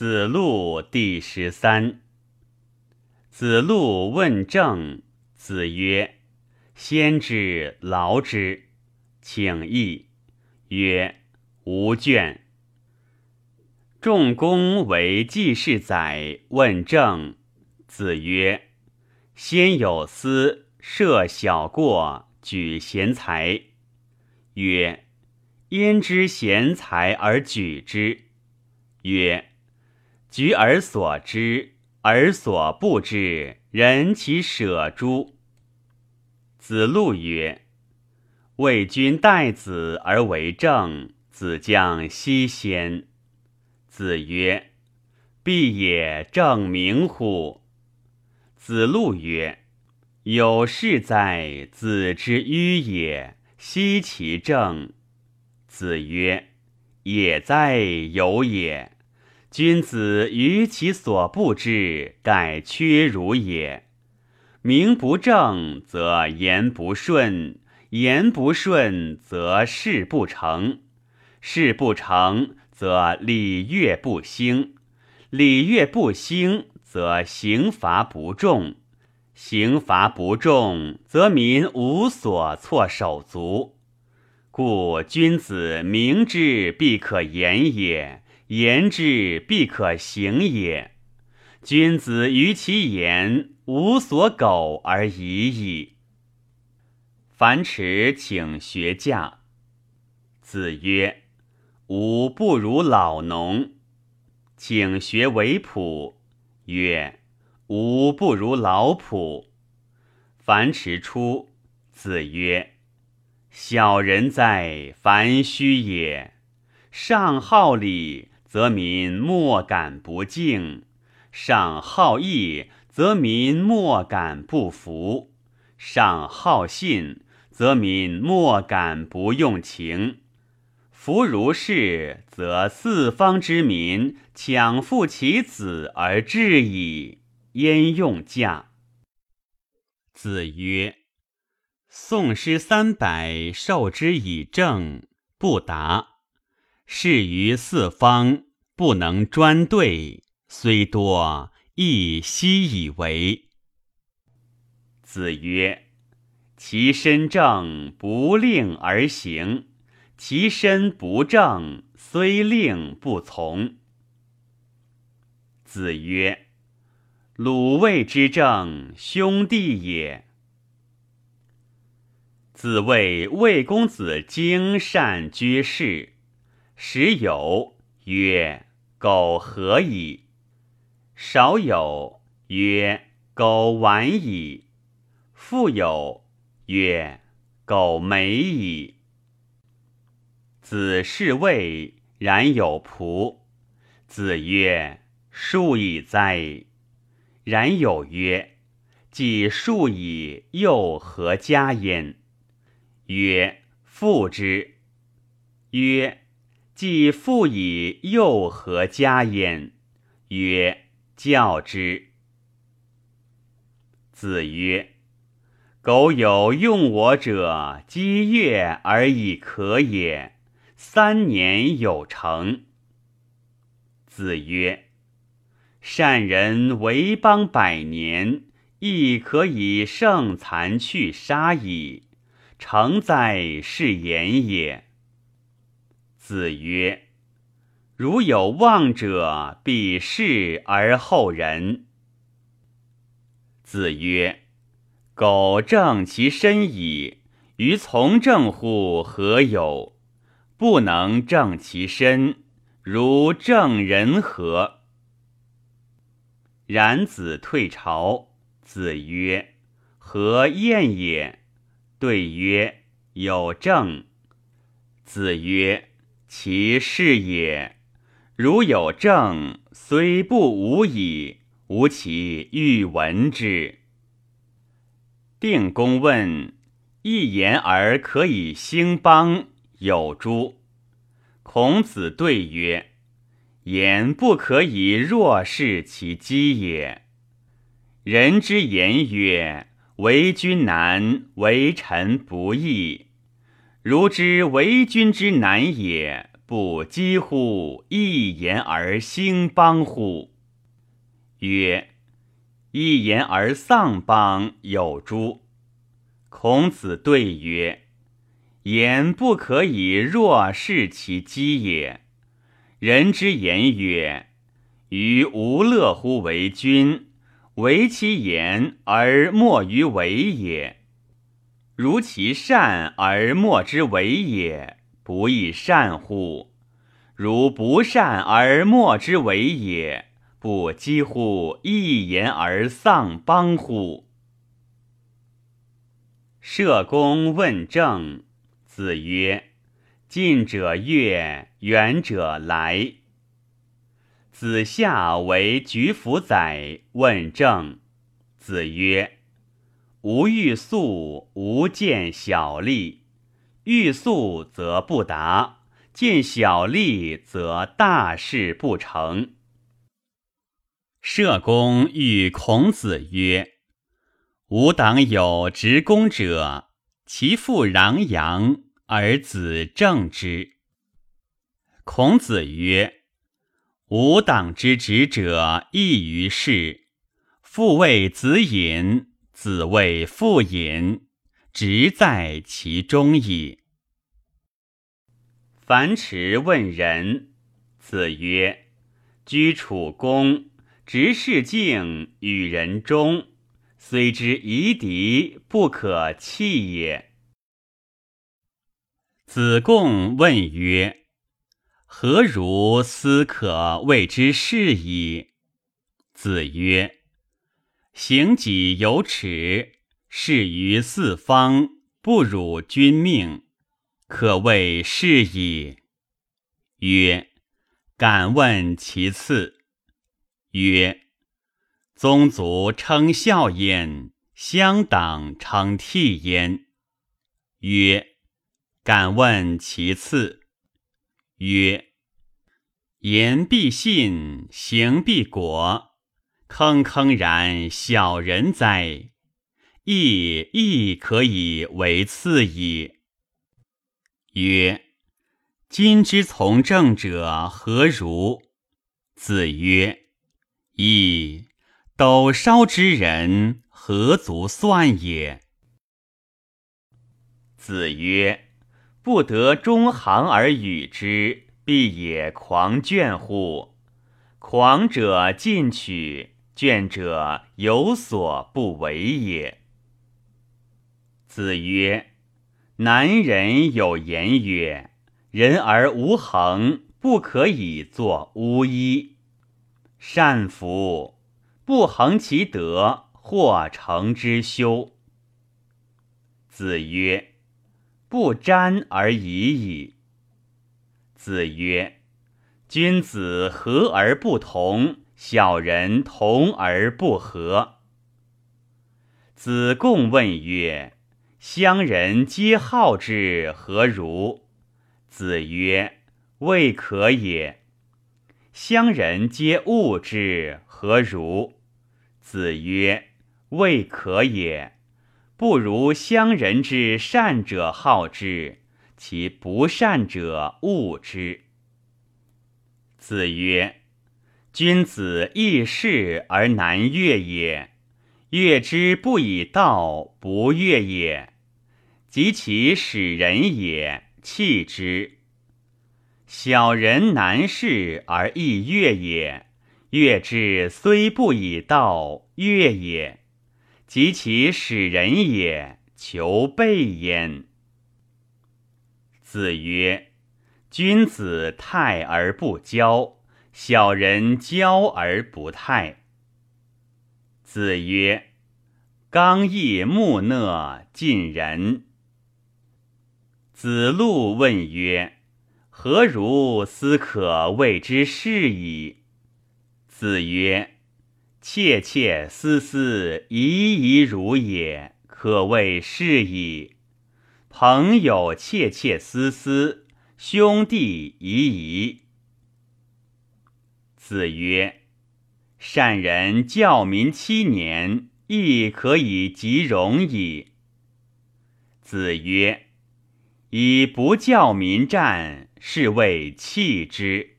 子路第十三。子路问政，子曰：“先之劳之，请益。”曰：“无倦。”仲公为季氏宰，问政，子曰：“先有司，设小过，举贤才。”曰：“焉知贤才而举之？”曰：举而所知，而所不知，人其舍诸？子路曰：“为君待子而为政，子将奚先？”子曰：“必也正名乎？”子路曰：“有事哉，子之迂也！奚其政？”子曰：“也哉，有也！”君子于其所不知，盖缺如也。名不正则言不顺，言不顺则事不成，事不成则礼乐不兴，礼乐不兴则刑罚不重，刑罚不重则民无所措手足。故君子明之，必可言也。言之必可行也。君子于其言无所苟而已矣。樊迟请学驾。子曰：“吾不如老农。”请学为仆。曰：“吾不如老仆。”樊迟出。子曰：“小人哉，樊须也！上好礼。”则民莫敢不敬；上好义，则民莫敢不服；上好信，则民莫敢不用情。夫如是，则四方之民强父其子而治矣。焉用驾？子曰：“宋诗三百，受之以政，不达。”事于四方，不能专对，虽多，亦悉以为。子曰：“其身正，不令而行；其身不正，虽令不从。”子曰：“鲁卫之政，兄弟也。”子谓魏公子精善居士。时有曰：“苟何矣？”少有曰：“苟晚矣。”复有曰：“苟美矣。”子是谓然有仆。子曰：“恕矣哉！”然有曰：“既恕矣，又何加焉？”曰：“复之。”曰。既复以又何加焉？曰：教之。子曰：苟有用我者，积月而已可也，三年有成。子曰：善人为邦百年，亦可以胜残去杀矣。成哉，是言也。子曰：“如有望者，必视而后仁。”子曰：“苟正其身矣，于从政乎？何有？不能正其身，如正人何？”冉子退朝。子曰：“何晏也？”对曰：“有政。”子曰。其是也。如有政，虽不无矣，吾其欲闻之。定公问：一言而可以兴邦，有诸？孔子对曰：言不可以若视其机也。人之言曰：为君难，为臣不易。如知为君之难也，不几乎一言而兴邦乎？曰：一言而丧邦有诸？孔子对曰：言不可以若视其机也。人之言曰：于无乐乎为君？为其言而莫于为也。如其善而莫之为也，不亦善乎？如不善而莫之为也，不几乎一言而丧邦乎？社公问政，子曰：“近者悦，远者来。”子夏为举府宰，问政。子曰：“吾欲速，吾见小利；欲速则不达，见小利则大事不成。”社公欲孔子曰：“吾党有执公者，其父攘阳，而子正之。”孔子曰。吾党之执者，异于是。父为子隐，子谓父隐，直在其中矣。樊迟问仁，子曰：“居处恭，执事敬，与人忠，虽之夷狄，不可弃也。”子贡问曰。何如斯可谓之是矣？子曰：“行己有耻，事于四方，不辱君命，可谓是矣。”曰：“敢问其次。”曰：“宗族称孝焉，乡党称悌焉。”曰：“敢问其次。”曰：言必信，行必果，坑坑然小人哉！亦亦可以为次矣。曰：今之从政者何如？子曰：亦斗烧之人，何足算也？子曰。不得中行而与之，必也狂倦乎？狂者进取，倦者有所不为也。子曰：南人有言曰：“人而无恒，不可以作巫医。”善夫！不恒其德，或成之修。子曰。不沾而已矣。子曰：“君子和而不同，小人同而不和。”子贡问曰：“乡人皆好之，何如？”子曰：“未可也。”乡人皆恶之，何如？子曰：“未可也。”不如乡人之善者好之，其不善者恶之。子曰：“君子易事而难悦也，悦之不以道，不悦也。及其使人也，弃之。小人难事而易悦也，悦之虽不以道，悦也。”及其使人也，求备焉。子曰：君子泰而不骄，小人骄而不泰。子曰：刚毅木讷，近人。子路问曰：何如斯可谓之是矣？子曰。切切思思，怡怡如也，可谓是矣。朋友切切思思，兄弟怡怡。子曰：善人教民七年，亦可以及容矣。子曰：以不教民战，是谓弃之。